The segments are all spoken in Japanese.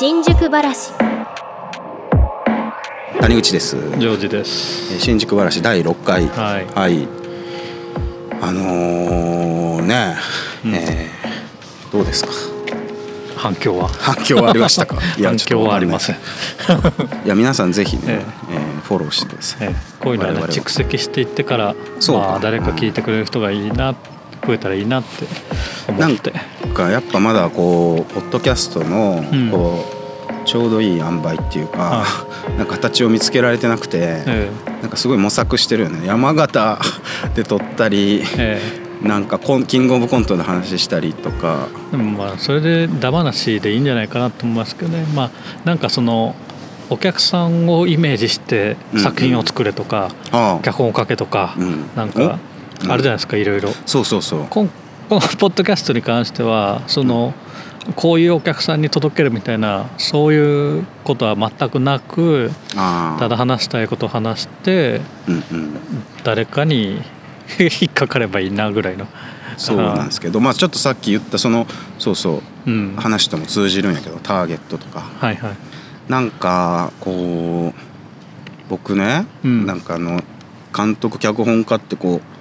新宿ばらし。谷口です。ジョージです。えー新宿ばらし第6回。はい。はい。あのーね、うん。えーどうですか？反響は？反響はありましたか？反響はありません。いや皆さんぜひね、ええ。ーフォローしてください、ええ。こういうのはね蓄積していってから、そうか。まあ誰か聞いてくれる人がいいな、増えたらいいなって思って。なんかやっぱまだこうポッドキャストのうん。こう、ちょうどいい塩梅っていうか、なんか形を見つけられてなくて、えなんかすごい模索してるよね。山形 で撮ったりええ。なんかコンキングオブコントの話したりとか。えでもまあそれでダ話でいいんじゃないかなと思いますけどね。まあなんかそのお客さんをイメージして作品を作れとか、ああ。脚本を書けとか、うん。なんかお？あるじゃないですかいろいろ。そうそうそう。こんこのポッドキャストに関してはそのこういうお客さんに届けるみたいなそういうことは全くなくただ話したいことを話してうんうん。誰かに 引っかかればいいなぐらいの。そうなんですけどまあちょっとさっき言ったそのそうそううん。はい話とも通じるんやけどターゲットとか。はい。なんかこう僕ね、うん。なんかあの監督脚本家ってこう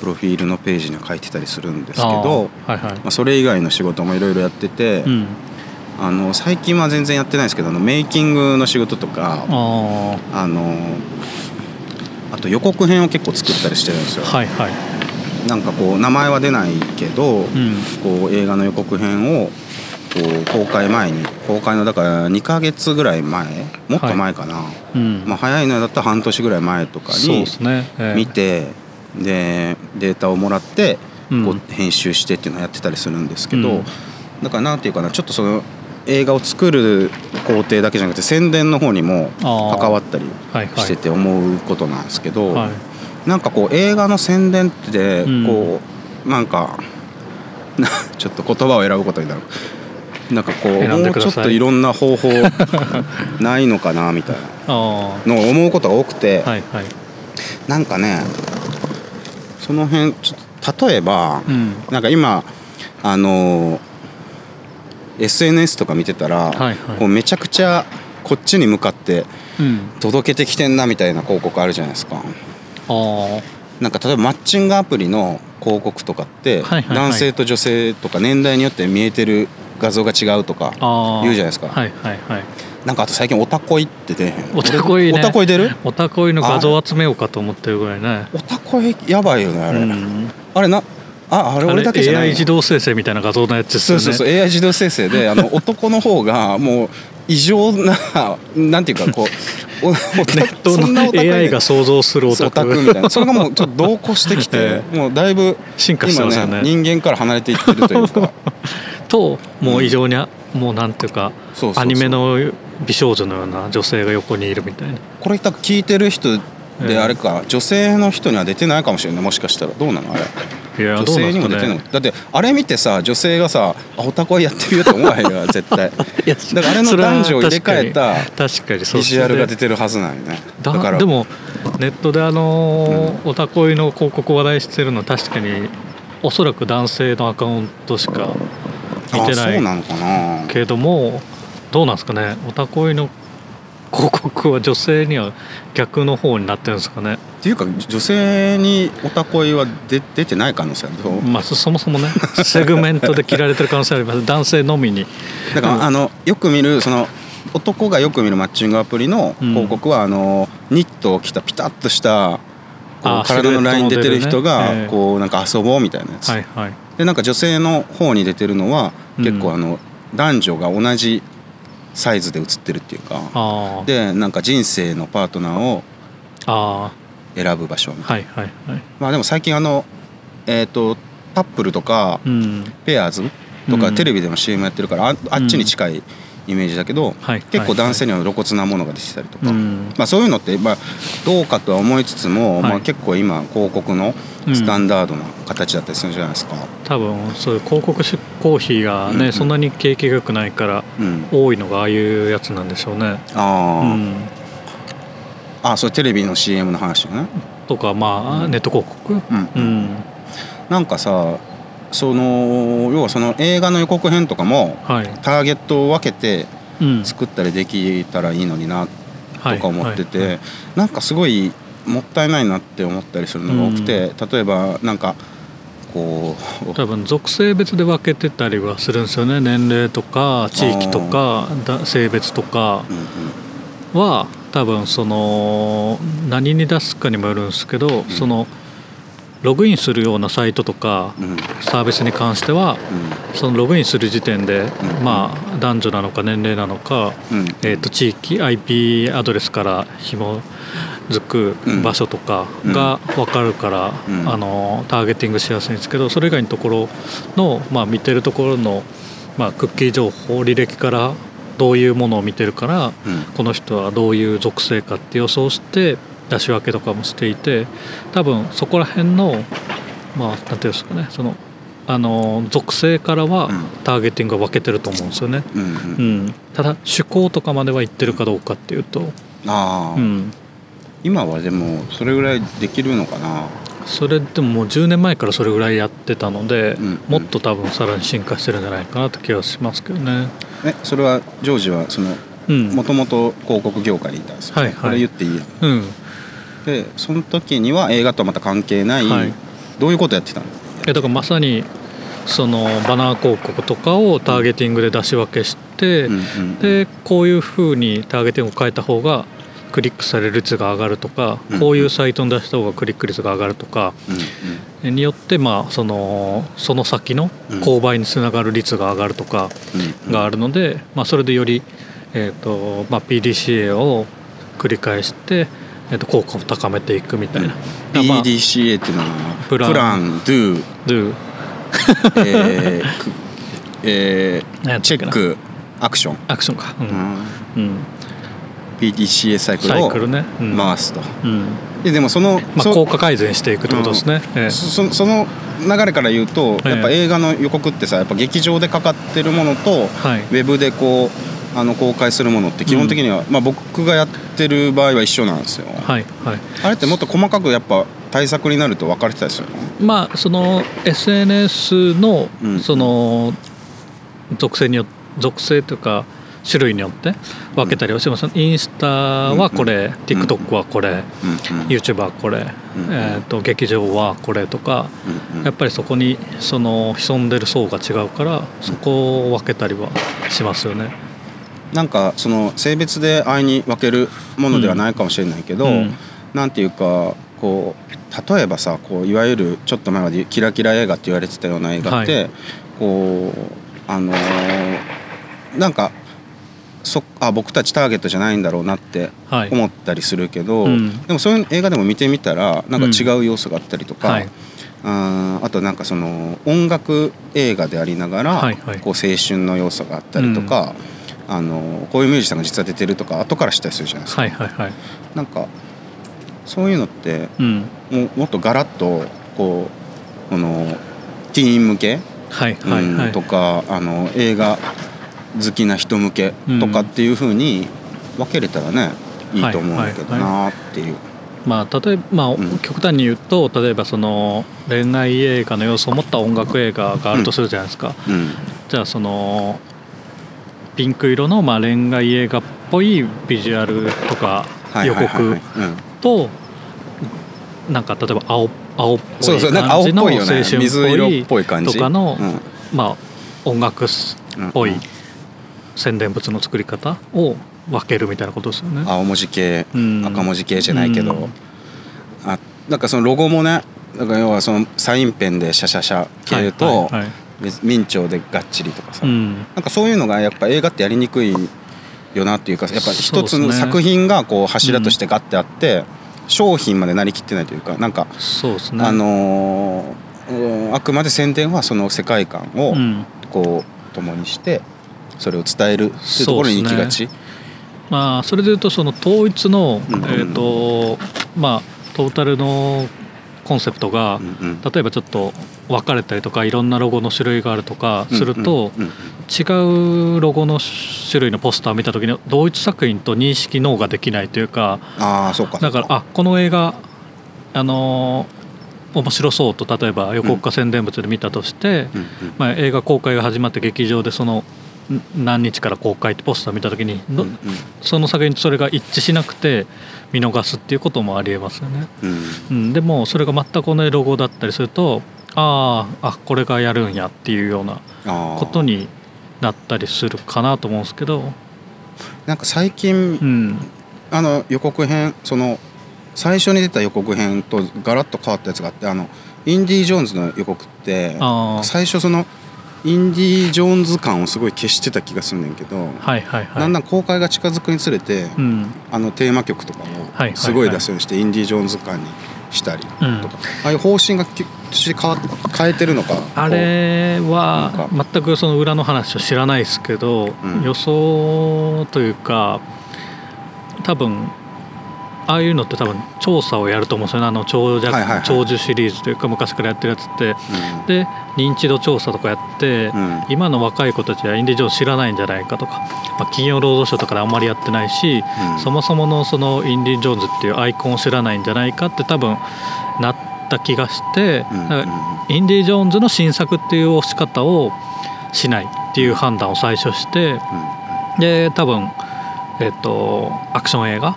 プロフィールのページには書いてたりするんですけどはいはい。まあ、それ以外の仕事もいろいろやってて、うん。あの最近は全然やってないですけどあのメイキングの仕事とかああのあと予告編を結構作ったりしてるんですよ。あはいはい。なんかこう名前は出ないけど、うん。こう映画の予告編をこう公開前に公開のだから2ヶ月ぐらい前もっと前かな、うん。まあ、早いのだったら半年ぐらい前とかにそうですね。ええ。見て、でデータをもらってうん。こう編集してっていうのをやってたりするんですけど、うん。だからなんていうかなちょっとその映画を作る工程だけじゃなくて宣伝の方にも関わったりはいはい。してて思うことなんですけど、はい。なんかこう映画の宣伝ってうん。こう、なんかな ちょっと言葉を選ぶことになる。なんかこうもうちょっといろんな方法ないのかなみたいな。あのを思うことが多くて、はい。なんかねその辺ちょっと例えば、うん。なんか今あの SNS とか見てたら、はいはい。こうめちゃくちゃこっちに向かってうん。届けてきてんなみたいな広告あるじゃないですか。ああなんか例えばマッチングアプリの広告とかって、男性と女性とか年代によって見えてる画像が違うとか言うじゃないですか、はいはいはいなんかあと最近オタコイって出へん？おたこいね。オタコイ出る？おたこいの画像集めようかと思ってるぐらいね。オタコイやばいよねあれ、うん。あれなああれ俺だけじゃない AI 自動生成みたいな画像のやつですよね。そうそうそう AI 自動生成であの 男の方がもう異常ななんていうかこう ネットの AI が想像するオタク。みたいな。それがもうちょっと同行してきて えもうだいぶ進化してますね人間から離れていってるというかともう異常にあもうなんていうかアニメの美少女のような女性が横にいるみたいな。これ多分聞いてる人ええであれか、女性の人には出てないかもしれない。もしかしたら。どうなの？あれ。いや女性にも出てない、ねだってあれ見てさ女性がさあオタクはやってみようと思わへんよ絶対。だからあれの男女を入れ替えた確かにビジュアルが出ててるはずなんよね。だから。でもネットであのーオタコイの広告を話題してるのは確かにおそらく男性のアカウントしか見てあない。そうなのかな。けれどもどうなんですかね。オタコイの広告は女性には逆の方になってるんですかね。っていうか女性にオタコイは出出てない可能性ある。まあそそもそもねセグメントで切られてる可能性あります。男性のみに。だから、あのよく見るその男がよく見るマッチングアプリの広告は、あのニットを着たピタッとした体のライン出てる人がこうなんか遊ぼうみたいなやつ、はいはいでなんか女性の方に出てるのはうん。結構あの男女が同じサイズで写ってるっていうかでなんか人生のパートナーをあ選ぶ場所みたいな、ーはいはいはい。まあでも最近あのえっ、とタップルとかうん。ペアーズとかうん。テレビでも CM やってるからああっちに近いイメージだけど、はい結構男性には露骨なものが出てたりとか、うん。まあ、そういうのって、まあ、どうかとは思いつつも、はい。まあ、結構今広告のスタンダードな形だったりするじゃないですか。多分そういう広告出稿費がね、うんうん。そんなに景気が良くないからうん、多いのがああいうやつなんでしょうね。あー、うん、あそれテレビの CM の話ね。とかまあネット広告、うん。うん。なんかさその要はその映画の予告編とかもはい。ターゲットを分けてうん。作ったりできたらいいのになとか思ってて、はい。はい。なんかすごいもったいないなって思ったりするのが多くて、例えばなんかこう多分属性別で分けてたりはするんですよね。年齢とか地域とかだ性別とかうんうん。は多分その何に出すかにもよるんですけど、そのログインするようなサイトとかうん。うんサービスに関してはそのログインする時点で、うんまあ男女なのか年齢なのか、うん。えー、と地域 IP アドレスから紐づく場所とかが分かるから、うん。あのターゲティングしやすいんですけどそれ以外のところの、まあ、見てるところの、まあ、クッキー情報履歴からどういうものを見てるからうん。この人はどういう属性かって予想して出し分けとかもしていて多分そこら辺のまあなんていうんですかねそのあの属性からはうん。ターゲティングが分けてると思うんですよね。うんううん。ん、ただ趣向とかまでは言ってるかどうかっていうと、ああ、うん、今はでもそれぐらいできるのかな？それでももう10年前からそれぐらいやってたので、うんもっと多分さらに進化してるんじゃないかなって気がしますけどね。えそれはジョージはそのうん、もともと広告業界にいたんですよ、はいはい。これ言っていいうん、でその時には映画とはまた関係ない、はい。どういうことやってたの？えだからまさにそのバナー広告とかをターゲティングで出し分けして、うんうんでこういうふうにターゲティングを変えた方がクリックされる率が上がるとか、うん。こういうサイトに出した方がクリック率が上がるとかうん。によってまあそのその先のうん。購買につながる率が上がるとかうん。うんがあるので、まあ、それでより、えーとまあ、PDCA を繰り返して、えー、と効果を高めていくみたいな。まあ PDCA っていうのはプラン。プラン、do えーくえー何やったっけな。チェック、アクション、アクションか、ううんん。うん、PDCA サイクルを回すと。うん。ででもその、まあ、そ効果改善していくってことですね。ええ。そその流れから言うと、ええ。やっぱ映画の予告ってさやっぱ劇場でかかってるものと、はい。ウェブでこうあの公開するものって基本的には、まあ、僕がやってる場合は一緒なんですよ、はいはい。あれってもっと細かくやっぱ対策になると分かれてたりするの？まあその SNS のうん。その属性によ属性というか種類によって分けたりはします、インスタはこれ、TikTok はこれ、うんうん YouTube はこれ、うんえー、と劇場はこれとか、うんうん。やっぱりそこにその潜んでる層が違うからそこを分けたりはしますよね。なんかその性別で愛に分けるものではないかもしれないけど、うん。なんていうかこう例えばさこういわゆるちょっと前までキラキラ映画って言われてたような映画って、はこうあのーなんかそあ僕たちターゲットじゃないんだろうなってはい。思ったりするけど、うん。でもそういう映画でも見てみたらなんか違う要素があったりとか、はい。あーあとなんかその音楽映画でありながら、はいはい。こう青春の要素があったりとか、あのこういうミュージシャンが実は出てるとか後から知ったりするじゃないですか。はいはいはい。なんかそういうのってうん。もうもっとガラッとこうこのティーン向け、はいはいうんはいとかあの映画好きな人向けとかっていう風に分けれたらねいいと思うんだけどなっていう。まあ例えばまあうん。極端に言うと例えばその恋愛映画の要素を持った音楽映画があるとするじゃないですか、うん。じゃあそのピンク色のまあ恋愛映画っぽいビジュアルとか予告となんか例えば青青っぽい感じの青春っっぽいとかのうん。まあ音楽っぽいうん宣伝物の作り方を分けるみたいなことですよね。青文字系、うん。赤文字系じゃないけど、うん。あなんかそのロゴもねだから要はそのサインペンでシャシャシャ系と、はいはいはい。別明朝でがっちりとかさ、うん。なんかそういうのがやっぱ映画ってやりにくいよなっていうかやっぱ一つの作品がこう柱としてガッてあって、商品までなりきってないというかなんか、そうですね。あのーうんあくまで宣伝はその世界観をうん。こう共にしてそれを伝えるっていうところに行きがち？まあそれでいうとその統一の、うんえっ、とまあトータルのコンセプトが、うんうん。例えばちょっと分かれたりとかいろんなロゴの種類があるとかすると、うんうんうん。違うロゴの種類のポスターを見た時に同一作品と認識脳ができないというかああそうかだからあこの映画あのー面白そうと例えば予告か宣伝物で見たとして、うんうん。まあ、映画公開が始まって劇場でその何日から公開ってポスター見た時に、うんうん。その作品とそれが一致しなくて見逃すっていうこともありえますよね。うん。うん、でもそれが全く同じロゴだったりするとあーあこれがやるんやっていうようなことになったりするかなと思うんですけど、なんか最近うん、あの予告編その最初に出た予告編とガラッと変わったやつがあってあのインディ・ジョーンズの予告って最初そのインディ・ジョーンズ感をすごい消してた気がするんだけど、はいはいはい。だんだん公開が近づくにつれて、うん。あのテーマ曲とかはいもすごい出すようにして、インディ・ジョーンズ感にしたりとか、うん。ああいう方針がき変わ変えてるのかあれは全くその裏の話は知らないですけど、うん。予想というか多分ああいうのって多分調査をやると思うんですよね。あの長者、はいはいはい。長寿シリーズというか昔からやってるやつって。こで認知度調査とかやって、うん。うん今の若い子たちはインディ・ジョーンズ知らないんじゃないかとか、まあ、金曜ロードショーとかであんまりやってないし、うん。そもそものそのインディ・ジョーンズっていうアイコンを知らないんじゃないかって多分なった気がして、インディ・ジョーンズの新作っていう押し方をしないっていう判断を最初してで多分、えっとアクション映画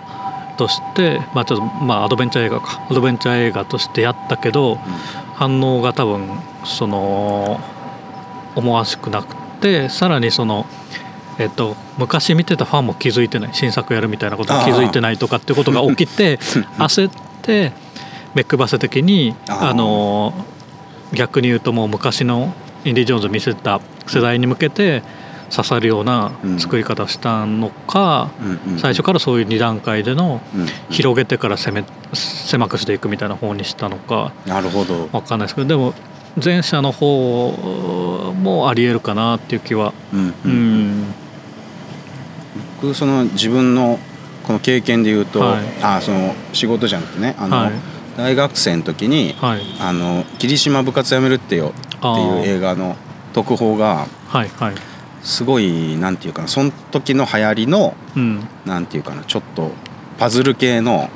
として、まあ、ちょっとまあアドベンチャー映画か。アドベンチャー映画としてやったけど反応が多分その思わしくなくてさらにその。えっと、昔見てたファンも気づいてない。新作やるみたいなことに気づいてないとかっていうことが起きて 焦ってベックバス的にあの逆に言うともう昔のインディ・ジョーンズ見せた世代に向けて刺さるような作り方をしたのか、最初からそういう2段階でのうん広げてから攻め狭くしていくみたいな方にしたのかなるほど、わかんないですけどでも前者の方もありえるかなっていう気は僕その自分のこの経験で言うと、はい。あその仕事じゃなくてねあの、はい。大学生の時にはい「あの霧島部活やめるってよ」っていう映画の特報がはいはいすごいなんていうかなその時の流行りのうん。なんていうかなちょっとパズル系の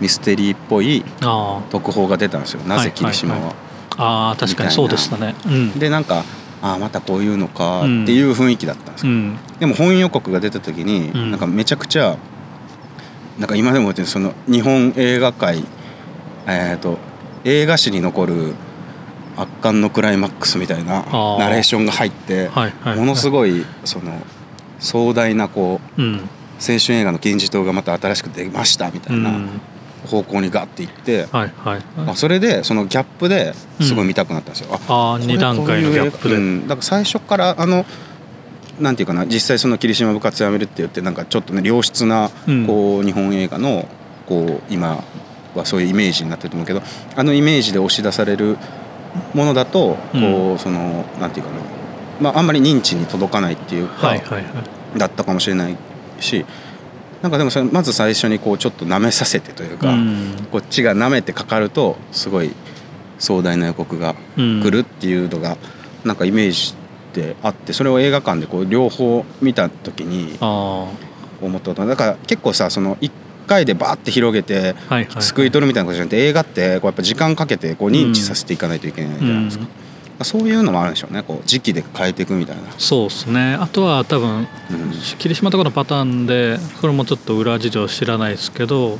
ミステリーっぽいあ特報が出たんですよ。なぜ霧島は。はいああー確かにそうでしたね。うん。でなんかああまたこういうのかっていう雰囲気だったんですよ。うん。でも本予告が出た時に、うん。なんかめちゃくちゃなんか今でも覚えてるその日本映画界えっ、と映画史に残る圧巻のクライマックスみたいなー。ナレーションが入って、ものすごいその壮大なこううん。青春映画の金字塔がまた新しく出ましたみたいなうん。方向にガッていって、はいはい。あそれでそのギャップですごい見たくなったんですよ。あああこれ2段階のギャップで、だから最初からあのなんていうかな実際その霧島部活やめるって言ってなんかちょっとね良質なうん。こう日本映画のこう今はそういうイメージになってると思うけどあのイメージで押し出されるものだとこうそのなんていうかな。まああんまり認知に届かないっていうか、だったかもしれないしなんかでもそれまず最初にこうちょっと舐めさせてというか、うん。こっちが舐めてかかるとすごい壮大な予告がうん来るっていうのがなんかイメージであってそれを映画館でこう両方見た時にあ思ったことだから結構さその1回でバーって広げてすくい取るみたいなことじゃなくて映画ってこうやっぱ時間かけてこう認知させていかないといけないじゃないですか、そういうのもあるんでしょうねこう時期で変えていくみたいな、そうですね。あとは多分うん。霧島とかのパターンでこれもちょっと裏事情知らないですけど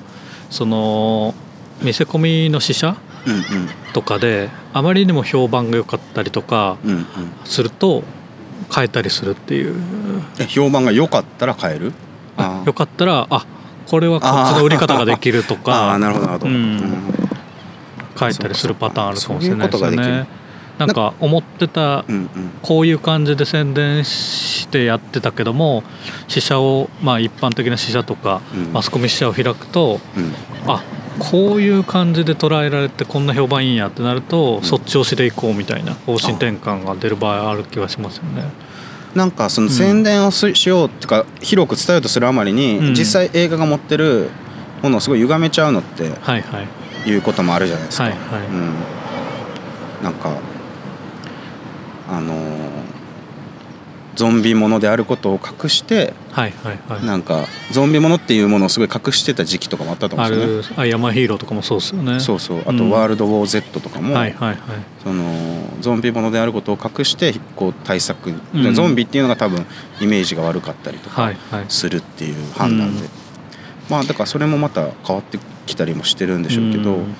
その見せ込みの試写うんとかであまりにも評判が良かったりとかうんうん。うんすると変えたりするっていう。え評判が良かったら変える？あー。よかったらあこれはこっちの売り方ができるとあかーなるほどなるほど、うん。うん。変えたりするパターンあるかもしれないですよねる。なんか思ってたこういう感じで宣伝してやってたけども試写をまあ一般的な試写とかうん。マスコミ試写を開くとうん。あこういう感じで捉えられてこんな評判いいんやってなると、ん。そっち押しでいこうみたいな方針転換が出る場合ある気はしますよね。なんかその宣伝をししようっていうか広く伝えようとするあまりに、うん。実際映画が持ってるものをすごい歪めちゃうのってはいはい。いうこともあるじゃないですか。はいはい。うん、なんかあのーゾンビものであることを隠してはいはいはい。なんかゾンビものっていうものをすごい隠してた時期とかもあったと思あうんですよね。るあヤマヒーローとかもそうですよね。そうそう。あと「うん。ワールド・ウォー・ Z」とかも、はいはいはい。そのゾンビものであることを隠してこう対策に、うん。ゾンビっていうのが多分イメージが悪かったりとかはいはい。するっていう判断で、うん。まあだからそれもまた変わってきたりもしてるんでしょうけど、うん。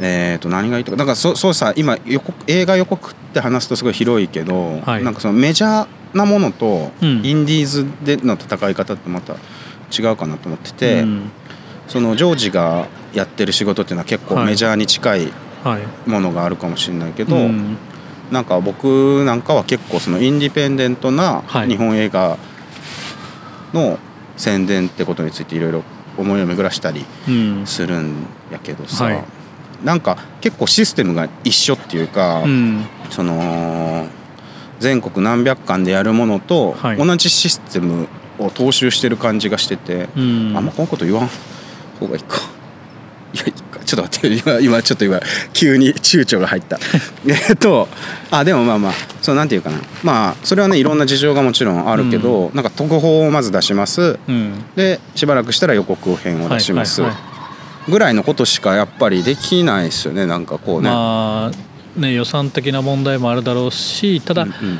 えー、と何がいいとか。だからそそうさ今予告映画予告って話すとすごい広いけど、はい。なんかそのメジャーなものとうん。インディーズでの戦い方ってまた違うかなと思ってて、うん。そのジョージがやってる仕事っていうのは結構はい。メジャーに近いはい。ものがあるかもしれないけど、うん。なんか僕なんかは結構そのインディペンデントなはい。日本映画の宣伝ってことについていろいろ思いを巡らしたりうん。するんやけどさ、はい。なんか結構システムが一緒っていうか、うん。その全国何百館でやるものとはい。同じシステムを踏襲してる感じがしてて、うん。あんまこのこと言わん方がいいか。いやちょっと待って。今今ちょっと今急に躊躇が入った。えっとあでもまあまあそうなんていうかな。まあそれはねいろんな事情がもちろんあるけど、なんか特報をまず出します。うん。でしばらくしたら予告編を出します、ぐらいのことしかやっぱりできないですよね。なんかこうね。まあね予算的な問題もあるだろうしただ、うんうん。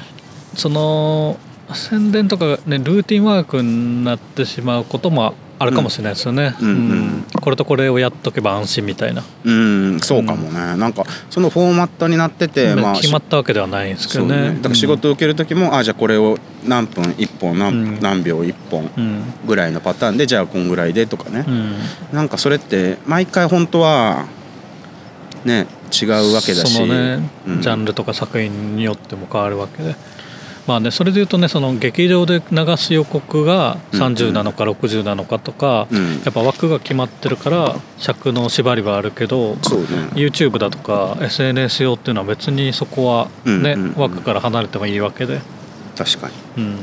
その宣伝とかがねルーティンワークになってしまうこともあるかもしれないですよね、うんうん。うんこれとこれをやっとけば安心みたいな、うんそうかもね、なんかそのフォーマットになってて、まあ決まったわけではないんですけどね。ね。だから仕事を受ける時も、あじゃあこれを何分1本何,、うん。何秒1本うん。ぐらいのパターンでじゃあこんぐらいでとかね。う、ん。なんかそれって毎回本当はね違うわけだし。そのね、うん。ジャンルとか作品によっても変わるわけで。まあねそれで言うとねその劇場で流す予告が30なのか60なのかとか、うん。やっぱ枠が決まってるから尺の縛りはあるけどね。YouTube だとか SNS 用っていうのは別にそこはね、うんうんうん。枠から離れてもいいわけで、確かに。うん、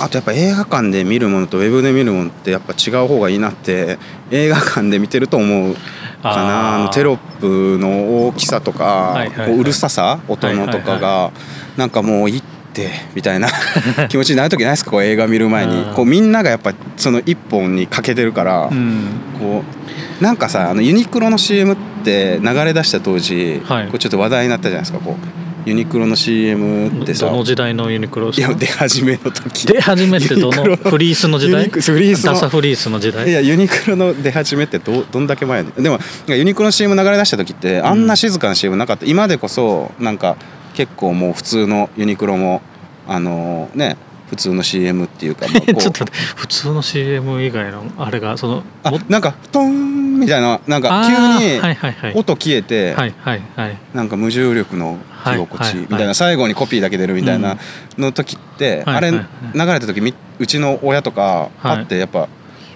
あとやっぱ映画館で見るものとウェブで見るものってやっぱ違う方がいいなって映画館で見てると思うかな。あのテロップの大きさとか、はいはいはい。こううるささ音のとかが、なんかもういいってみたいな気持ちになる時ないですか？こう映画見る前に。うん。こうみんながやっぱその一本に欠けてるから、うん。こうなんかさあのユニクロの CM って流れ出した当時、はい。こうちょっと話題になったじゃないですかこうユニクロの CM ってさ。どの時代のユニクロいや出始めの時。出始めってどの？フリースの時代？フリースのダサフリースの時代？いやユニクロの出始めってどどんだけ前でもユニクロの CM 流れ出した時ってあんな静かな CM なかった、今でこそなんか結構もう普通のユニクロもあのね普通の CM っていうか、まあこう。ちょっと普通の CM 以外のあれがそのあもなんかトーンみたいななんかあ急に音消えて、はいはいはい。なんか無重力の着心地みたいな、はい最後にコピーだけ出るみたいなの時って、あれ流れた時みうちの親とかはい。あってやっぱ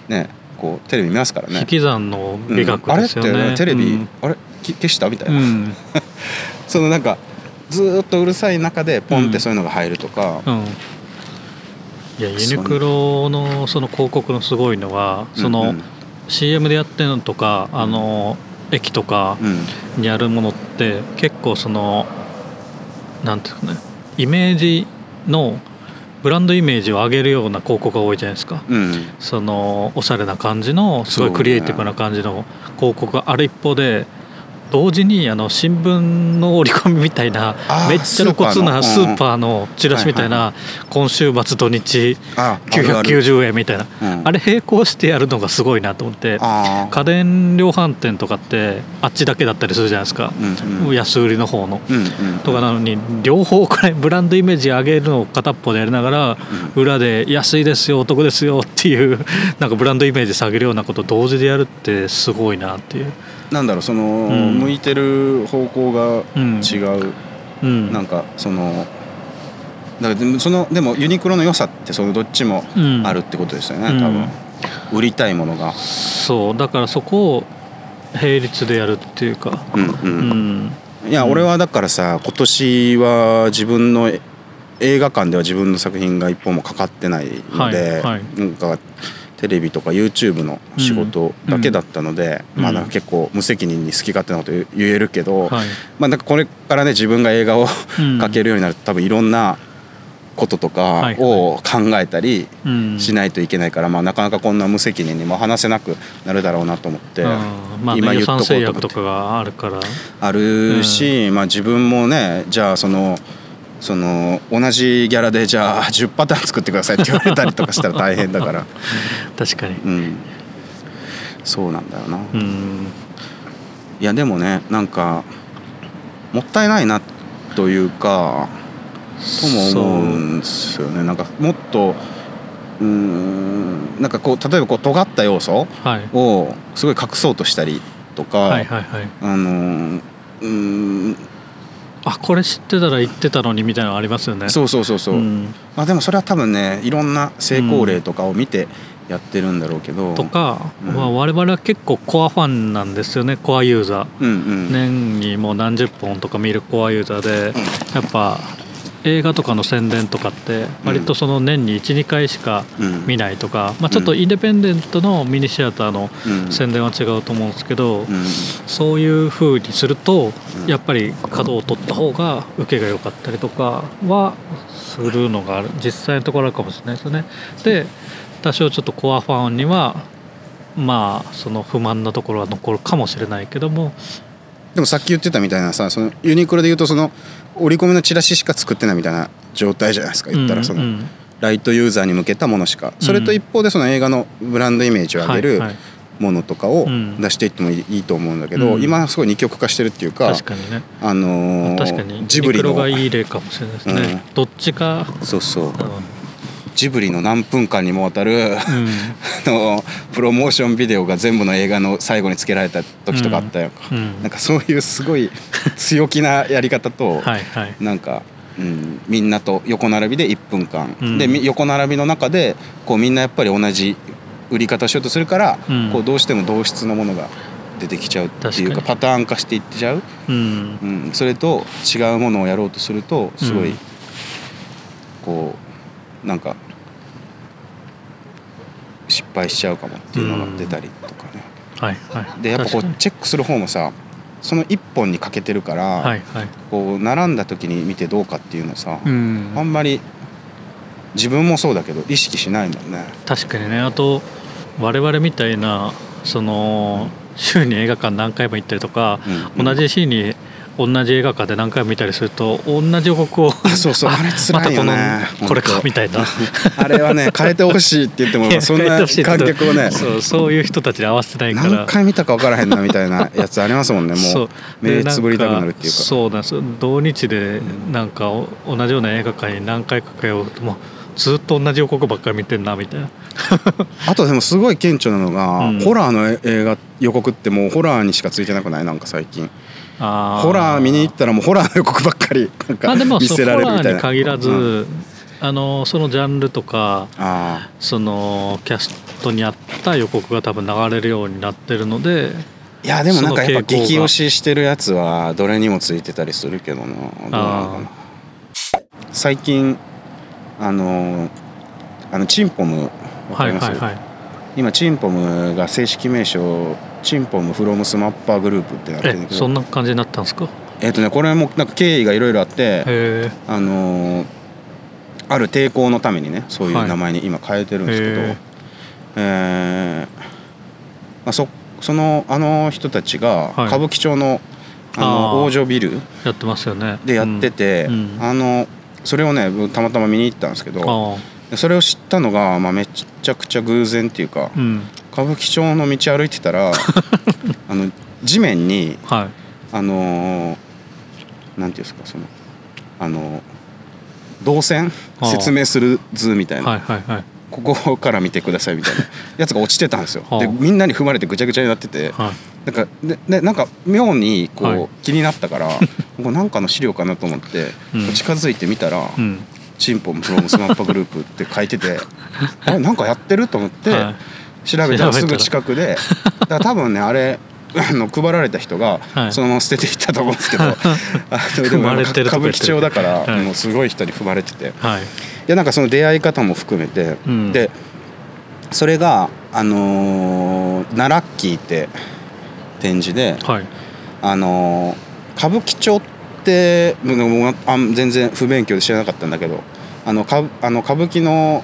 ねこうテレビ見ますからね。引。き算の美学うん。あれっですよね、てテレビ、うんあれき消したみたいな、うん。そのなんかずーっとうるさい中でポンってそういうのが入るとか、うんいやユニクロのその広告のすごいのはそのうんうん。CM でやってるのとかあの駅とかうん。にあるものって結構そのなんていうかねイメージのブランドイメージを上げるような広告が多いじゃないですか。うん。そのおしゃれな感じのすごいクリエイティブな感じの広告がある一方で同時にあの新聞の折り込みみたいなめっちゃ露骨なススーパーのチラシみたいな今週末土日ああるある990円みたいな。うん。あれ並行してやるのがすごいなと思って家電量販店とかってあっちだけだったりするじゃないですか。安売りの方の。とかなのに両方これブランドイメージ上げるのを片っぽでやりながら裏で安いですよお得ですよっていうなんかブランドイメージ下げるようなことを同時でやるってすごいなっていう。なんだろうその、ん。向いてる方向がうん。違う、うん。なんかそのだからでもそのでもユニクロの良さってそのどっちもうん。あるってことですよね、うん。多分。売りたいものが。そう。だからそこを並列でやるっていうか、うんううん。んいや俺はだからさ今年は自分のえ映画館では自分の作品が一本もかかってないので、はいはい。なんかテレビとか YouTube の仕事だけだったので、うん。まあなんか結構無責任に好き勝手なこと言えるけど、はい。まあなんかこれからね自分が映画をうん。かけるようになると多分いろんなこととはいかを考えたりうん。しないといけないから、まあ、なかなかこんな無責任にも話せなくなるだろうなと思って、うんまあ、ね、今言っとこうと思って。約とかがあるから。あるし、まあ、自分もねじゃあそのその同じギャラでじゃあ10パターン作ってくださいって言われたりとかしたら大変だから。確かに。うん。そうなんだよな、うん。いやでもねなんかもったいないなというかとも思うんですよね。なんかもっとうーんなんかこう例えばこう尖った要素はい。をすごい隠そうとしたりとか、はいはいはい。あのーうーんあこれ知ってたら言ってたのにみたいなのありますよね。そうそうそうそう、ん。まあでもそれは多分ねいろんな成功例とかを見てやってるんだろうけど、とか、うん。まあ、我々は結構コアファンなんですよねコアユーザー。うんうん、年にもう何十本とか見るコアユーザーでやっぱ映画とかの宣伝とかって割とその年に12回しかうん。見ないとか、まあ、ちょっとインデペンデントのミニシアターのうん。宣伝は違うと思うんですけど、うん。そういう風にするとうん。やっぱり角を取った方が受けが良かったりとかはするのが実際のところあるかもしれないですよね。で多少ちょっとコアファンにはまあその不満なところは残るかもしれないけどもでもさっき言ってたみたいなさそのユニクロで言うとその折り込みのチラシしか作ってないみたいな状態じゃないですか言ったらその、うん。うんライトユーザーに向けたものしか。それと一方でその映画のブランドイメージを上げるものとかをうん。出していってもいいと思うんだけど、うん。今すごい二極化してるっていうか確かにね。あのージブリの。ユニクロがいい例かもしれないですね、どっちか、そうそう。うんジブリの何分間にもわたる、うん。あのプロモーションビデオが全部の映画の最後につけられた時とかあったよ、うん。なんかそういうすごい強気なやり方と、はいはい。なんか、うん、みんなと横並びで1分間、うん。でみ横並びの中でこうみんなやっぱり同じ売り方をしようとするから、うん。こうどうしても同質のものが出てきちゃうっていうかパターン化していっちゃう、うん。うん、それと違うものをやろうとするとすごい、うん。こうなんか失敗しちゃうかもっていうのが出たりとかね。はいはい。でやっぱこうチェックする方もさその1本にかけてるから、はいはい。こう並んだ時に見てどうかっていうのさ、うん。あんまり自分もそうだけど意識しないもんね。確かにね。あと我々みたいなその週に映画館何回も行ったりとか、うん。同じ日に同じ映画館で何回も見たりすると同じ予告をあそうそうあれ辛いよねまたこのこれかみたいな。あれはね変えてほしいって言っても そんな観客をねそうそういう人たちに合わせてないから。何回見たか分からへんなみたいなやつありますもんねもそう。う目でつぶりたくなるっていうか。そうなんですよ。同日でなんかお同じような映画館に何回か通うともうずっと同じ予告ばっかり見てんなみたいな。あとでもすごい顕著なのが、うん。ホラーの映画予告ってもうホラーにしかついてなくない？なんか最近。あホラー見に行ったらもうホラーの予告ばっかりなんか見せられるみたいな。ーに限らず、うん。あのそのジャンルとかあそのキャストに合った予告が多分流れるようになってるのであいやでもなんかやっぱ激推ししてるやつはどれにもついてたりするけどなどうなのかな。最近あのあのチンポムわかはいります、はいはい。今チンポムが正式名称チンポムフロムスマッパーグループってなってるんだえそんけどな感じになったんですか？えっ、とねこれもなんか経緯がいろいろあってあのーある抵抗のためにねそういう名前に今変えてるんですけど、へー。えーまあ、そそのあの人たちがはい。歌舞伎町のああー。の王女ビルやってますよね。でやってて、うん。うん。あのそれをね僕たまたま見に行ったんですけどあでそれを知ったのが、まあ、めちゃくちゃ偶然っていうかあうん。歌舞伎町の道歩いてたら あの地面にはい。あのーなんていうんですかそのあの動線説明する図みたいな、はいはいはい。ここから見てくださいみたいな。やつが落ちてたんですよ。はあ。でみんなに踏まれてぐちゃぐちゃになってて。はい。なんかででなんか妙にこう、はい。気になったから なんかの資料かなと思って、うん。近づいてみたらうん「チンポンプロムスマッパグループ」って書いてて あれなんかやってると思って、はい。調べたらすぐ近くでだから多分ねあれあの配られた人がはい。そのまま捨てていったと思うんですけど、あのでも歌舞伎町だから、はい。もうすごい人に踏まれてて。はい。でなんかその出会い方も含めて、うん。でそれがあのーナラッキーって展示で、はい。あのー歌舞伎町って僕もあん全然不勉強で知らなかったんだけど、ああのかあの歌舞伎の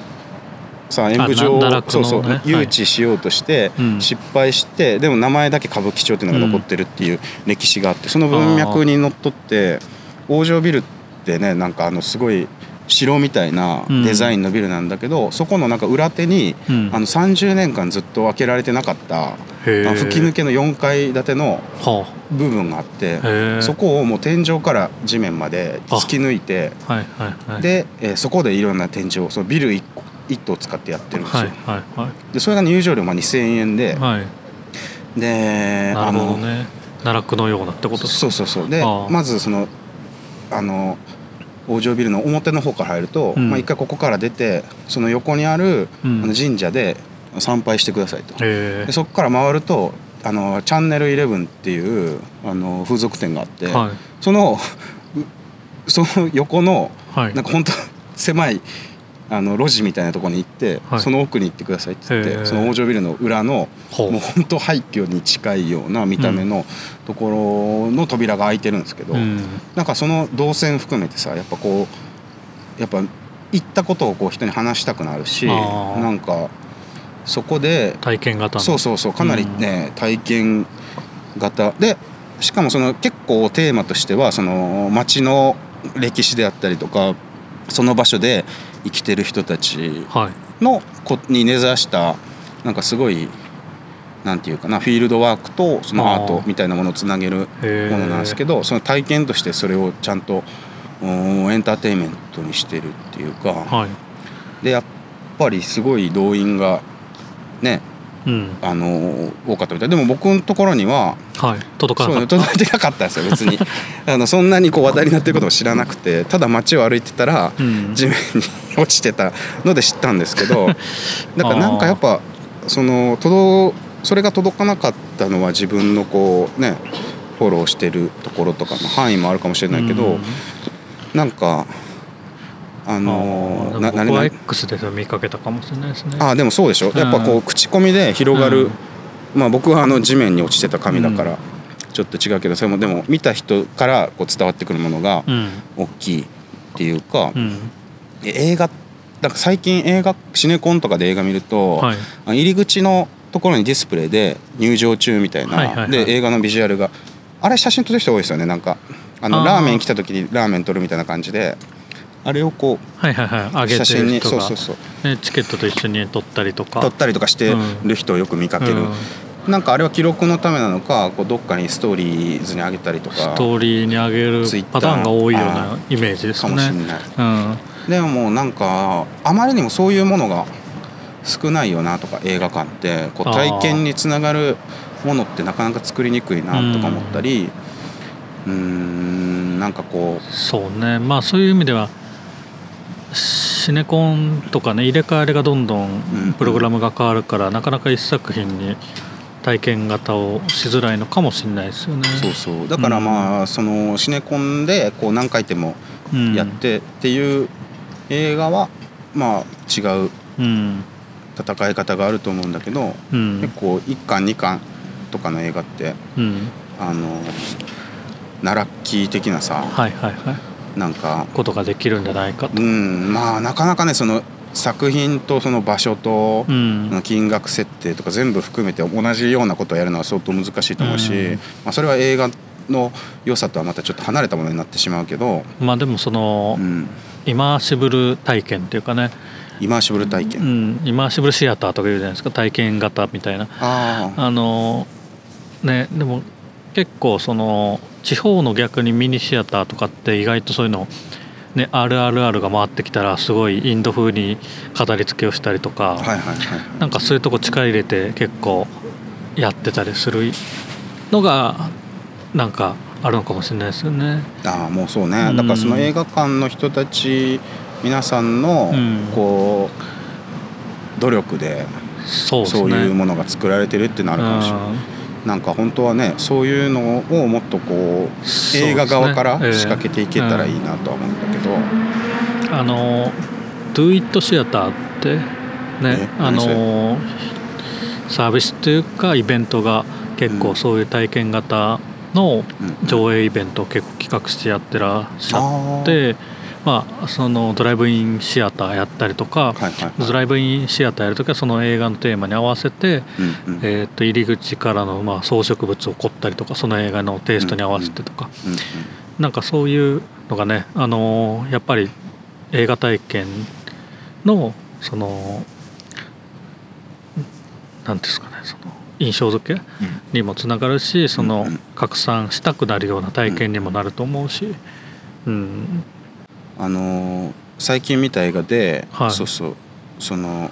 さ演舞場を、な奈落そうそう、誘致しようとしてうん。失敗して、でも名前だけ歌舞伎町っていうのが残ってるっていう歴史があってその文脈にのっとって王城ビルってねなんかあのすごい城みたいなデザインのビルなんだけど、そこのなんか裏手に、うん。あの30年間ずっと開けられてなかった吹き抜けの4階建てのは部分があってそこをもう天井から地面まで突き抜いてあはいはいはい。で、えーそこでいろんな展示をそのビル 1, 個1棟使ってやってるんですよ、はいはいはい。でそれが入場料まあ2000円で、はい。でなあのるほどね。奈落のようなってことですそうそうそう。でまずそのあの王城ビルの表の方から入ると、うん。まあ、一回ここから出てその横にある、うん。あの神社で参拝してくださいと。へでそこから回るとあのチャンネルイレブンっていうあの風俗店があって、えはい。そのう その横のはい。なんか本当狭いあの路地みたいなところに行って、はい。その奥に行ってくださいって言ってその王城ビルの裏のもう本当廃墟に近いような見た目のところの扉が開いてるんですけど、うん。なんかその動線含めてさやっぱこうやっぱ行ったことをこう人に話したくなるしなんかそこで体験型の。そうそうそうかなりね、体験型。でしかもその結構テーマとしてはその街の歴史であったりとかその場所で生きてる人たちはい。のこに根ざしたなんかすごいなんていうかなフィールドワークとそのアートみたいなものをつなげるものなんですけどその体験としてそれをちゃんとうんエンターテインメントにしてるっていうかはい。でやっぱりすごい動員がねうん。あの多かったみたい。でも僕のところにははい。届かなかった。届いてなかったんですよ。別に。あのそんなにこう話題になってることを知らなくてただ街を歩いてたらうん。地面に落ちてたので知ったんですけど だからなんかやっぱその届それが届かなかったのは自分のこうねフォローしてるところとかの範囲もあるかもしれないけど、うん。なんかああのななな X で見かけたかもしれないですね。あーでもそうでしょ。やっぱこう口コミで広がる、うん。まあ僕はあの地面に落ちてた紙だからちょっと違うけどそれもでも見た人からこう伝わってくるものがうん。大きいっていうか、うん。え映画なんか最近映画シネコンとかで映画見ると、はい。あ入り口のところにディスプレイで入場中みたいな、はいはいはい。で映画のビジュアルがあれ写真撮る人多いですよね。なんかあのラーメン来た時にラーメン撮るみたいな感じであれをこはいはいはいう上げて写真にる人がそうそうそう。ねチケットと一緒に撮ったりとか。撮ったりとかしてる人をよく見かける、うん。なんかあれは記録のためなのかこうどっかにストーリーズに上げたりとかストーリーに上げるパターンが多いようなイメージですかねもしれない、うん。でもなんかあまりにもそういうものが少ないよなとか映画館ってこう体験につながるものってなかなか作りにくいなとか思ったり。うー。ん。なんかこそうね。まあそういう意味ではシネコンとかね入れ替えがどんどうんんプログラムが変わるから、なかなか一作品に体験型をしづらいのかもしれないですよね。うそうそう。だからまあそのシネコンでこう何回でもうんやってっていう映画はまあ違ううん。戦い方があると思うんだけどうん。結構1巻2巻とかの映画ってうん。あのナラッキー的なさはいはいはいなんか。ことができるんじゃないかと。うん。まあなかなかねその作品とその場所とうん。金額設定とか全部含めて同じようなことをやるのは相当難しいと思うし、うん。まあ、それは映画の良さとはまたちょっと離れたものになってしまうけど、まあでもそのうん、イマーシブル体験っていうかね、イマーシブル体う験、ん、イマーシブルシアターとか言うじゃないですか。体験型みたいな。あああのねでも結構その地方の逆にミニシアターとかって意外とそういうのね RRR が回ってきたらすごいインド風に飾り付けをしたりとか、はいはいはいなんかそういうとこ力入れて結構やってたりするのがなんかあるのかもしれないですよね。ああもうそうね、うん。だからその映画館の人たち皆さんのうん。こう努力でそういうものが作られてるっていうのはあるかもしれない。なんか本当はねそういうのをもっとこう映画側からええ。仕掛けていけたらいいなとは思うんだけど、うんあの Do It シアターってねえあのサービスというかイベントが結構うん。そういう体験型のうん。上映イベントを結構企画してやってらっしゃって、まあ、そのドライブインシアターやったりとか、はいはいはい。ドライブインシアターやるときはその映画のテーマに合わせて、うんうん。えー、と入り口からのまあ装飾物を凝ったりとかその映画のテイストに合わせてとか、うんうんなんかそういうのがね、あのーやっぱり映画体験のそのなんていうんですかねその印象付けにもつながるしそのうんうん。拡散したくなるような体験にもなると思うし、うん、あのー最近見た映画で、はい。そうそうその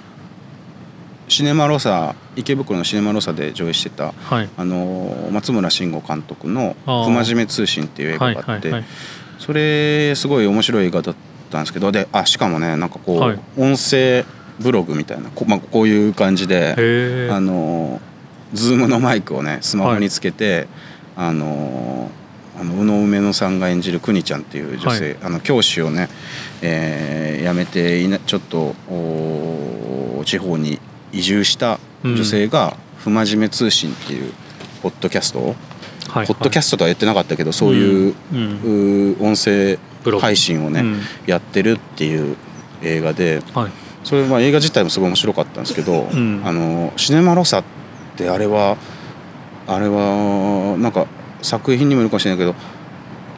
シネマロサ池袋のシネマロサで上映してた、はい。あのー松村慎吾監督の「あー。不真面目通信」っていう映はい画があって、はいはいそれすごい面白い映画だったんですけどであしかもねなんかこう、はい。音声ブログみたいなこ,、まあ、こういう感じで。へあのズームのマイクをねスマホにつけて、あのあの宇野梅野さんが演じるくにちゃんっていう女性、あの教師をね、えー辞めていなちょっとお地方に移住した女性が「不真面目通信」っていうポッドキャストを、はいポッドキャストとは言ってなかったけどそういう,、うん。う音声配信をね、うん。やってるっていう映画で。はい。それは映画自体もすごい面白かったんですけど、ん。あのシネマロサってあれはあれはなんか作品にもよるかもしれないけど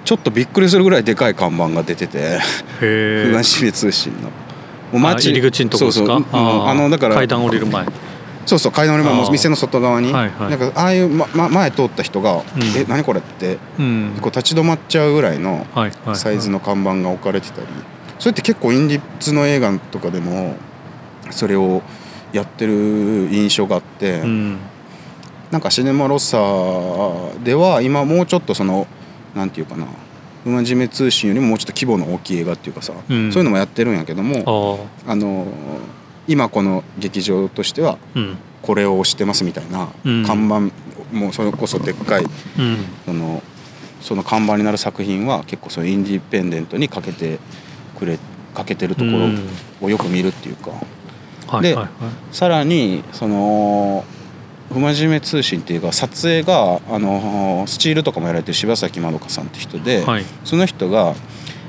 ちょっとびっくりするぐらいでかい看板が出ててへ「不え真面目通信の」もあ入り口のとこですか？そうそう。だから階段降りる前。そうそう階段降り前あー。も店の外側に、はいはい。なんかああいう、まま、前通った人が「うん。え何これ?」ってうん。こう立ち止まっちゃうぐらいのサイズの看板が置かれてたりそれって結構インディッツの映画とかでもそれをやってる印象があって、うんなんかシネマロッサでは今もうちょっとそのなんていうかな「不真面目通信」よりももうちょっと規模の大きい映画っていうかさ、うん。そういうのもやってるんやけどもあの今この劇場としてはうん。これを推してますみたいなうん。看板もうそれこそでっかいうん。そのその看板になる作品は結構そのインディペンデントにかけてくれかけてるところをよく見るっていうか、ではいはいはい。さらにその「不真面目通信」っていうか撮影があのスチールとかもやられてる柴崎まどかさんって人で、はい。その人が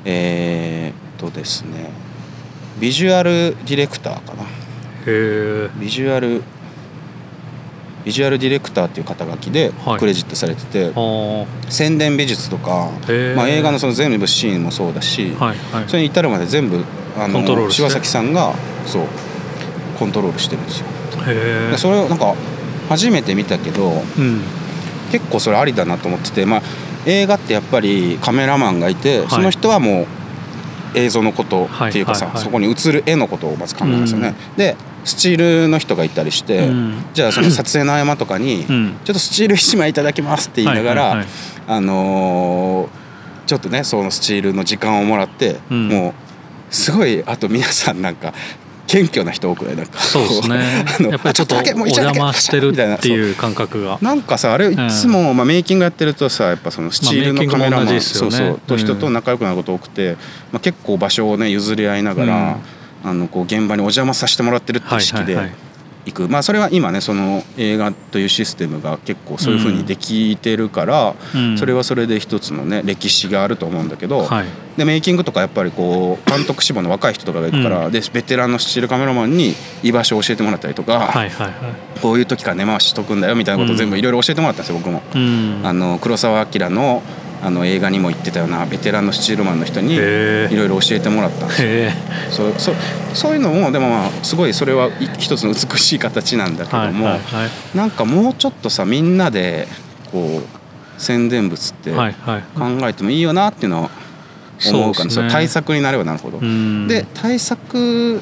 えーっとですねビジュアルディレクターかな。へえビジュアルビジュアルディレクターっていう肩書きではい。クレジットされてて、あ宣伝美術とか、まあ、映画のその全部シーンもそうだし、あはいはい。それに至るまで全部あコントロールして。柴崎さんがそうコントロールしてるんですよ。へそれをなんか初めて見たけどうん。結構それありだなと思ってて、まあ、映画ってやっぱりカメラマンがいて、はい。その人はもう映像のことはいっていうかさ、そこに映る絵のことをまず考えますよね。でスチールの人がいたりして、うん。じゃあその撮影の合間とかに、うん。ちょっとスチール1枚いただきますって言いながら、あのーちょっとねそのスチールの時間をもらって、うん。もうすごいあと皆さんなんか謙虚な人多くない？なんかそうですね。あのやっぱりちょっとお邪魔してるみたいなっていう。感覚が。なんかさあれいつも、まあ、メイキングやってるとさやっぱそのスチールのカメラマン、まあね。そうそうと人と仲良くなること多くて、まあ、結構場所をね譲り合いながら、あのこう現場にお邪魔させてもらってるって意識ではいはいはい行く、まあそれは今ねその映画というシステムが結構そういうふうにできてるから、うん。それはそれで一つのね歴史があると思うんだけど、はい。でメイキングとかやっぱりこう監督志望の若い人とかがいるから、うん。でベテランのスチールカメラマンに居場所を教えてもらったりとか、はいはいはい。こういう時から根回ししとくんだよみたいなことを全部いろいろ教えてもらったんですよ僕も。うん。あの黒澤明のあの映画にも言ってたようなベテランのスチールマンの人にいろいろ教えてもらった。んですそうそうそういうのもでもまあすごいそれは一つの美しい形なんだけども、はいはいなんかもうちょっとさみんなでこう宣伝物って考えてもいいよなっていうのは思うからね。そう対策になればなるほど。うん。で対策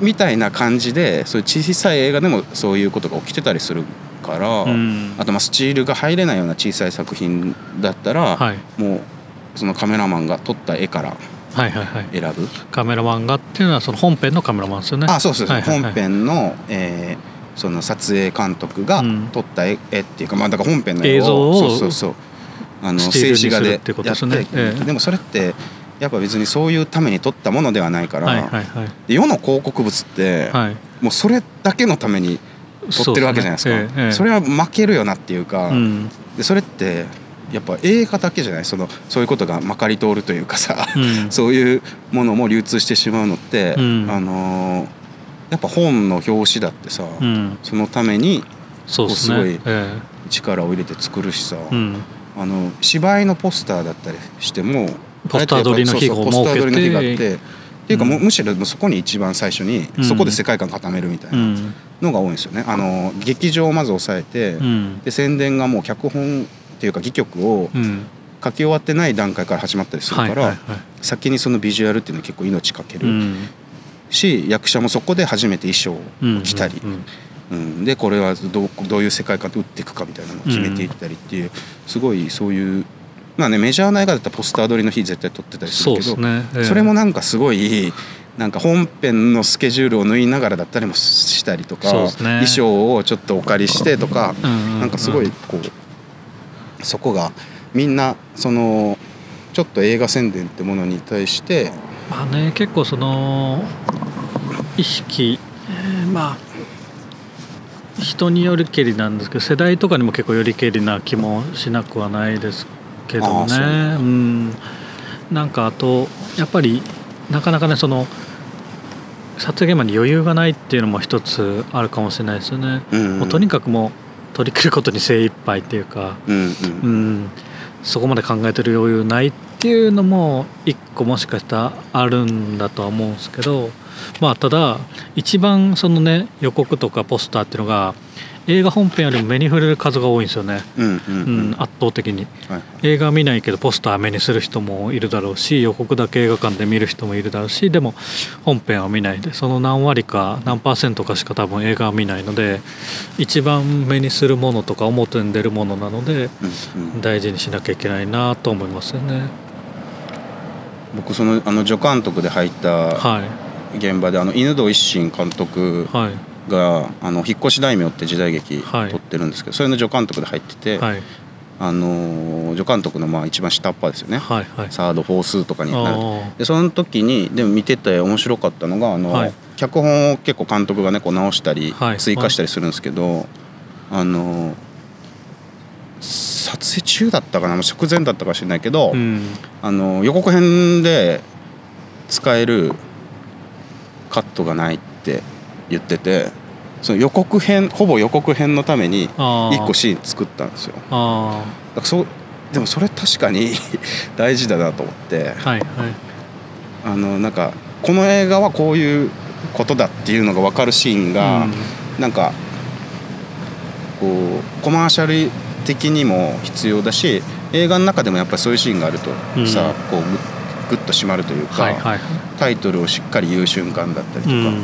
みたいな感じでそういう小さい映画でもそういうことが起きてたりするから、うん。あとまあスチールが入れないような小さい作品だったら、はい。もうそのカメラマンが撮った絵からはいはいはい。選ぶ、カメラマンがっていうのはその本編のカメラマンですよね。あそうそうそう、はいはいはい。本編の、えーその撮影監督がうん撮った絵,、絵っていうかまあだから本編の映像をそうそうそう。あの静止画でやって、ですね。ええ。でもそれってやっぱ別にそういうために撮ったものではないから、はいはいはいで世の広告物って、はいもうそれだけのために撮ってるわけじゃないですか。ねえええ。えれは負けるよなっていうか、うん。でそれってやっぱ映画だけじゃない。そのそういうことがまかり通るというかさ、うん。そういうものも流通してしまうのって、うん。あのーやっぱ本の表紙だってさ、うん。そのためにすこうすごい力を入れて作るしさ、あの芝居のポスターだったりしてもポスター撮りの日があってっていうか、もうむしろそこに一番最初にうん。そこで世界観固めるみたいうなん。のが多いんですよね。あの劇場をまず抑えて、うん。で宣伝がもう脚本っていうか戯曲をうん。書き終わってない段階から始まったりするから、先にそのビジュアルっていうのに結構命かけるうん。し、役者もそこで初めて衣装うんを着たり、うんうんでこれはどうどういう世界観で打っていくかみたいなのを決めていったりっていう、すごいそういうまあねメジャーな映画だったらポスター撮りの日絶対撮ってたりするけどね、ええ。それもなんかすごいなんか本編のスケジュールを縫いながらだったりもしたりとか、ね。衣装をちょっとお借りしてとか、うんうんうん。なんかすごいこうそこがみんなそのちょっと映画宣伝ってものに対してまあね結構その意識、えーまあ人によりけりなんですけど世代とかにも結構よりけりな気もしなくはないですけどね。うんなんかあとやっぱりなかなかねその撮影現場に余裕がないっていうのも一つあるかもしれないですよね、うんもうとにかくもう取り切ることに精一杯っていうかうんうん。うん、そこまで考えてる余裕ないっていうのも一個もしかしたらあるんだとは思うんですけどまあただ一番そのね予告とかポスターっていうのが映画本編よりも目に触れる数が多いんですよね、うんうんううんん、圧倒的に。はい。映画見ないけどポスター目にする人もいるだろうし予告だけ映画館で見る人もいるだろうしでも本編は見ないでその何割か何パーセントかしか多分映画は見ないので一番目にするものとか表に出るものなのでうんうん。大事にしなきゃいけないなと思いますよね。僕そのあの助監督で入ったはい。現場であの犬堂一心監督はいが「あの引っ越し大名」って時代劇はい。撮ってるんですけどそれの助監督で入ってて、はい。あの助監督のまあ一番下っ端ですよね、はいはい。サードフォースとかになるあでその時にでも見てて面白かったのがあの、はい。脚本を結構監督がねこう直したりはい。追加したりするんですけど、あの撮影中だったかな直前だったかもしれないけど、ーうん。あの予告編で使えるカットがないって言っててその予告編ほぼ予告編のためにあー。1個シーン作ったんですよ。あだからそうでもそれ確かに 大事だなと思って。ーはいはい。あのなんかこの映画はこういうことだっていうのが分かるシーンが、なんかこうコマーシャル的にも必要だし映画の中でもやっぱりそういうシーンがあるとさ、うん。こうグッグッと締まるというか、はいはい。タイトルをしっかり言う瞬間だったりとか、うん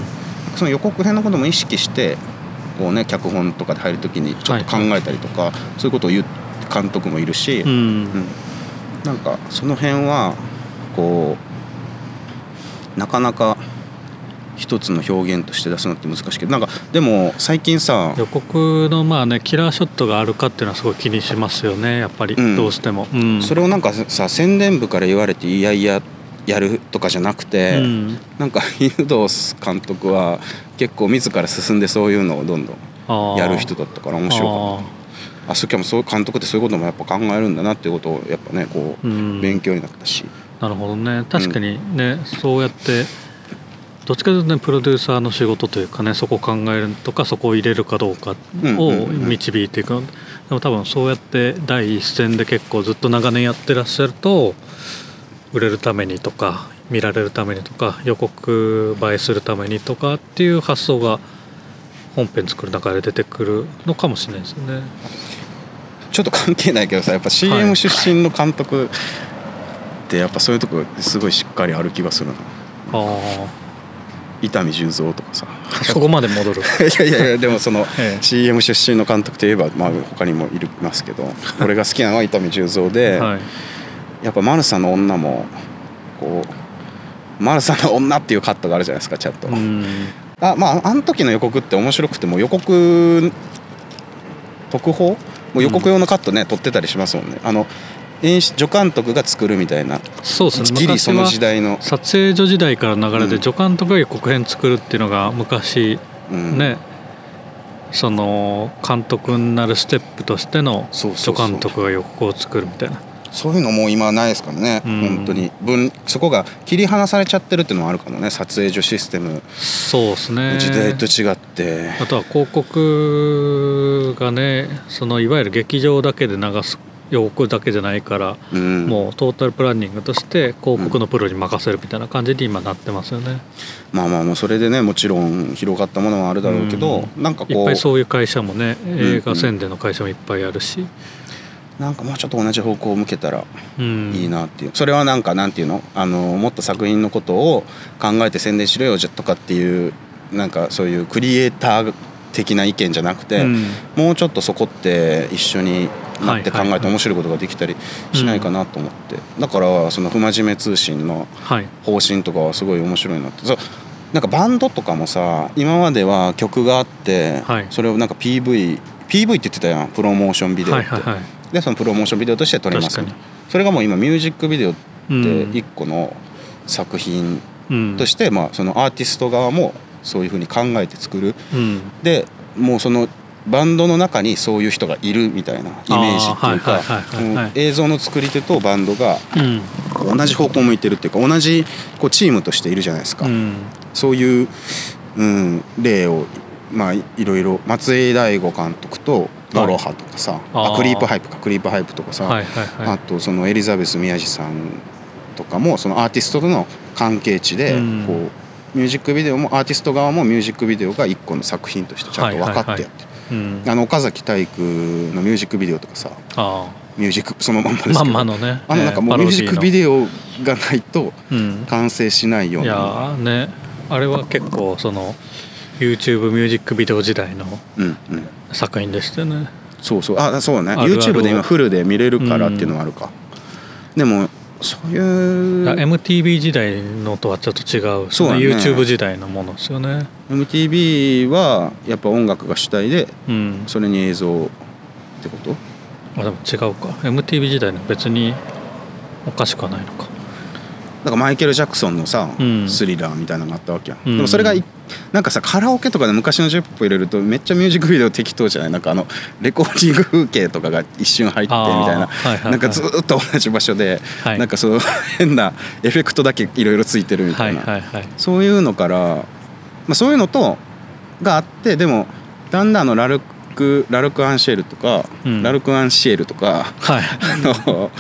その予告編のことも意識してこう、ね、脚本とかで入る時にちょっと考えたりとか、そういうことを言う監督もいるし、うん。うん。なんかその辺はこうなかなか一つの表現として出すのって難しいけどなんかでも最近さ予告のまあねキラーショットがあるかっていうのはすごい気にしますよねやっぱり。うん。どうしても、うん。それをなんかさ宣伝部から言われていやいややるとかじゃなくて、うん。なんか 犬堂監督は結構自ら進んでそういうのをどんどんやる人だったから面白かあったあそっかもそう監督ってそういうこともやっぱ考えるんだなっていうことをやっぱねこう、勉強になったし。なるほどね。確かにね、そうやってどっちかというとねプロデューサーの仕事というかねそこを考えるとかそこを入れるかどうかをうんうんうん。導いていく、でも多分そうやって第一線で結構ずっと長年やってらっしゃると売れるためにとか見られるためにとか予告映えするためにとかっていう発想が本編作る中で出てくるのかもしれないですよね。ちょっと関係ないけどさやっぱは CM い出身の監督ってやっぱそういうとこすごいしっかりある気がするなあ伊丹十三とかさ。あそこまで戻る。いやいやでもそのええ。CM 出身の監督といえば、まあ、他にもいるますけど俺が好きなのは伊丹十三で、はいやっぱ「マルサの女」もこう「マルサの女」っていうカットがあるじゃないですかちゃんと。うん。あまああの時の予告って面白くても予告特報もう予告用のカットね、撮ってたりしますもんね。あの演出助監督が作るみたいなそうですね。ギリその時代の、撮影所時代からの流れでうん。助監督が予告編作るっていうのが昔うん。ね、その監督になるステップとしての助監督が予告を作るみたいなそういうのもう今はないですからね、うん。本当に。分そこが切り離されちゃってるっていうのはあるかもね撮影所システム。そうですね。時代と違って、あとは広告がねそのいわゆる劇場だけで流す予告だけじゃないから、うん、もうトータルプランニングとして広告のプロに任せるみたいな感じに今なってますよね、まあまあもうそれでねもちろん広がったものはあるだろうけど、なんかいっこうぱいそういう会社もね映画宣伝の会社もいっぱいあるし、なんかもうちょっと同じ方向を向けたらうん、いいなっていう、それはなんかなんていうの？あのもっと作品のことを考えて宣伝しろよとかっていうなんかそういうクリエイター的な意見じゃなくて、うん。もうちょっとそこって一緒になって考はいはいはい。えて面白いことができたりしないかなと思って、だからその不真面目通信のはい。方針とかはすごい面白いなって。そうなんかバンドとかもさ今までは曲があって、はい。それをなんか PV PV って言ってたやん。プロモーションビデオって、はいはいはいでそのプロモーションビデオとして撮ります。それがもう今ミュージックビデオってうん。一個の作品うん。として、まあ、そのアーティスト側もそういうふうに考えて作る。うん。でもうそのバンドの中にそういう人がいるみたいなイメージっていうか映像の作り手とバンドがうん。同じ方向を向いてるっていうか同じこうチームとしているじゃないですか、うん。そういう、うん、例をまあいろいろ松井大悟監督とドロハとかさ、あー。あクリープハイプかクリープハイプとかさ、はいはいはい。あとそのエリザベス宮治さんとかもそのアーティストとの関係値でうん。こうミュージックビデオもアーティスト側もミュージックビデオが一個の作品としてちゃんと分かってやって。る、うん。あの岡崎体育のミュージックビデオとかさあミュージックそのまんまですけあどまのね。あのなんかもうミュージックビデデオがないと完成しないよういやなーね。あれは結構その YouTube ミュージックビデオ時代のうんうん作品でしたよね。そうそう。あそうね。あるある。YouTube で今フルで見れるからっていうのはあるか、でもそういう MTV 時代のとはちょっと違う。そうだね。YouTube 時代のものですよね。MTV はやっぱ音楽が主体でうん。それに映像ってこと？あでも違うか。MTV 時代の別におかしくはないのかだからマイケル・ジャクソンのさ、うん。スリラーみたいなのがあったわけや、うん。でもそれがいなんかさカラオケとかで昔のジェップ入れるとめっちゃミュージックビデオ適当じゃない。なんかあのレコーディング風景とかが一瞬入ってみたいな、はいはいはい。なんかずっと同じ場所で、はい。なんかその変なエフェクトだけいろいろついてるみたはいいな、はいはい。そういうのから、まあ、そういうのとがあってでもだんだんあのラルクラルク・アンシェルとか、うん。ラルク・アンシエルとかはい。あの、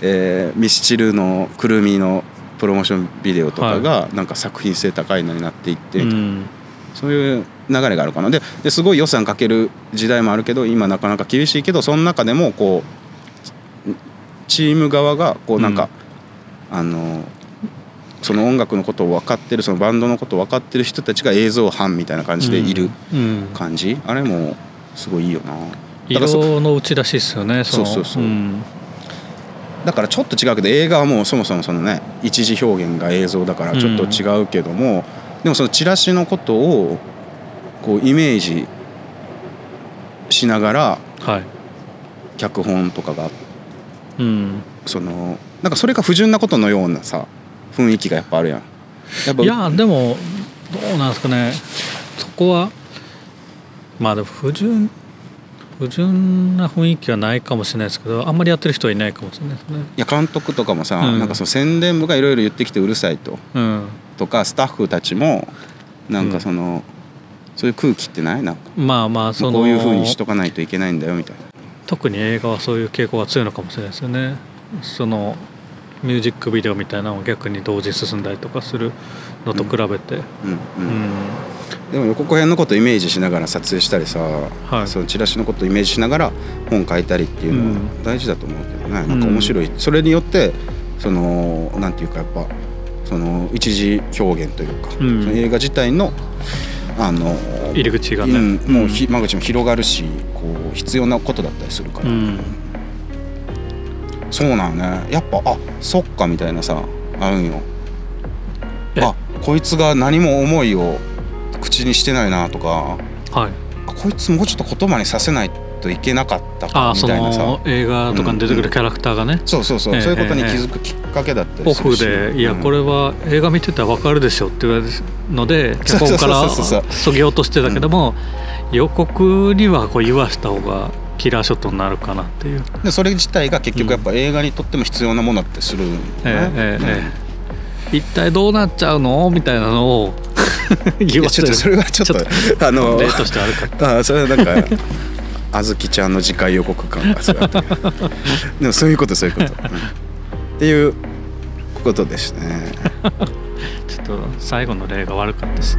えーミスチルのくるみのプロモーションビデオとかがなんか作品性高いのになっていって、うん。そういう流れがあるかな。でですごい予算かける時代もあるけど今なかなか厳しいけどその中でもこうチーム側がこうなんか、あのその音楽のことを分かってるそのバンドのことを分かってる人たちが映像班みたいな感じでいるうん。感じ、あれもすごいいいよな。色の打ち出しですよねの。そうそうそう。うんだからちょっと違うけど映画はもうそもそもそのね一時表現が映像だからちょっと違うけども、でもそのチラシのことをこうイメージしながらはい。脚本とかがうん。そのなんかそれが不純なことのようなさ雰囲気がやっぱあるやん。やっぱいやでもどうなんですかね。そこはまあでも不純不純な雰囲気はないかもしれないですけどあんまりやってる人はいないかもしれないですね。いや監督とかもさ、うん。なんかその宣伝部がいろいろ言ってきてうるさいとうん。とかスタッフたちもなんかその、そういう空気ってない？なんかまあまあそのこういうふうにしとかないといけないんだよみたいな。特に映画はそういう傾向が強いのかもしれないですよね。そのミュージックビデオみたいなのを逆に同時進んだりとかするのと比べて。うん。ううん。んでも予告編のことをイメージしながら撮影したりさ、はい。そのチラシのことをイメージしながら本書いたりっていうのはうん。大事だと思うけどね、なんか面白い。それによってそのなんていうかやっぱその一時表現というか、うん。その映画自体のあの入り口がね。うんもうひ間口も広がるしこう必要なことだったりするから、うん。そうなんね。やっぱあそっかみたいなさあるんよ。え。あこいつが何も思いを口にしてないなとかはい。あこいつもうちょっと言葉にさせないといけなかったあかみたいなさ。の映画とかに出てくるキャラクターがね、そうそうそう、ええそういうことにええ気づくきっかけだったりオするし。フで「いやうん。これは映画見てたら分かるでしょ」って言われるので脚本からそぎ落としてたけども、予告にはこう言わした方がキラーショットになるかなっていう、でそれ自体が結局やっぱ映画にとっても必要なものってするねええええええ。一体どうなっちゃうの？みたいなのを ちょっとそれはちょっとあの例としてあるか。あそれはなんかあずきちゃんの次回予告感がすごい でもそういうことそういうこと、うんっていうことですね。ちょっと最後の例が悪かったです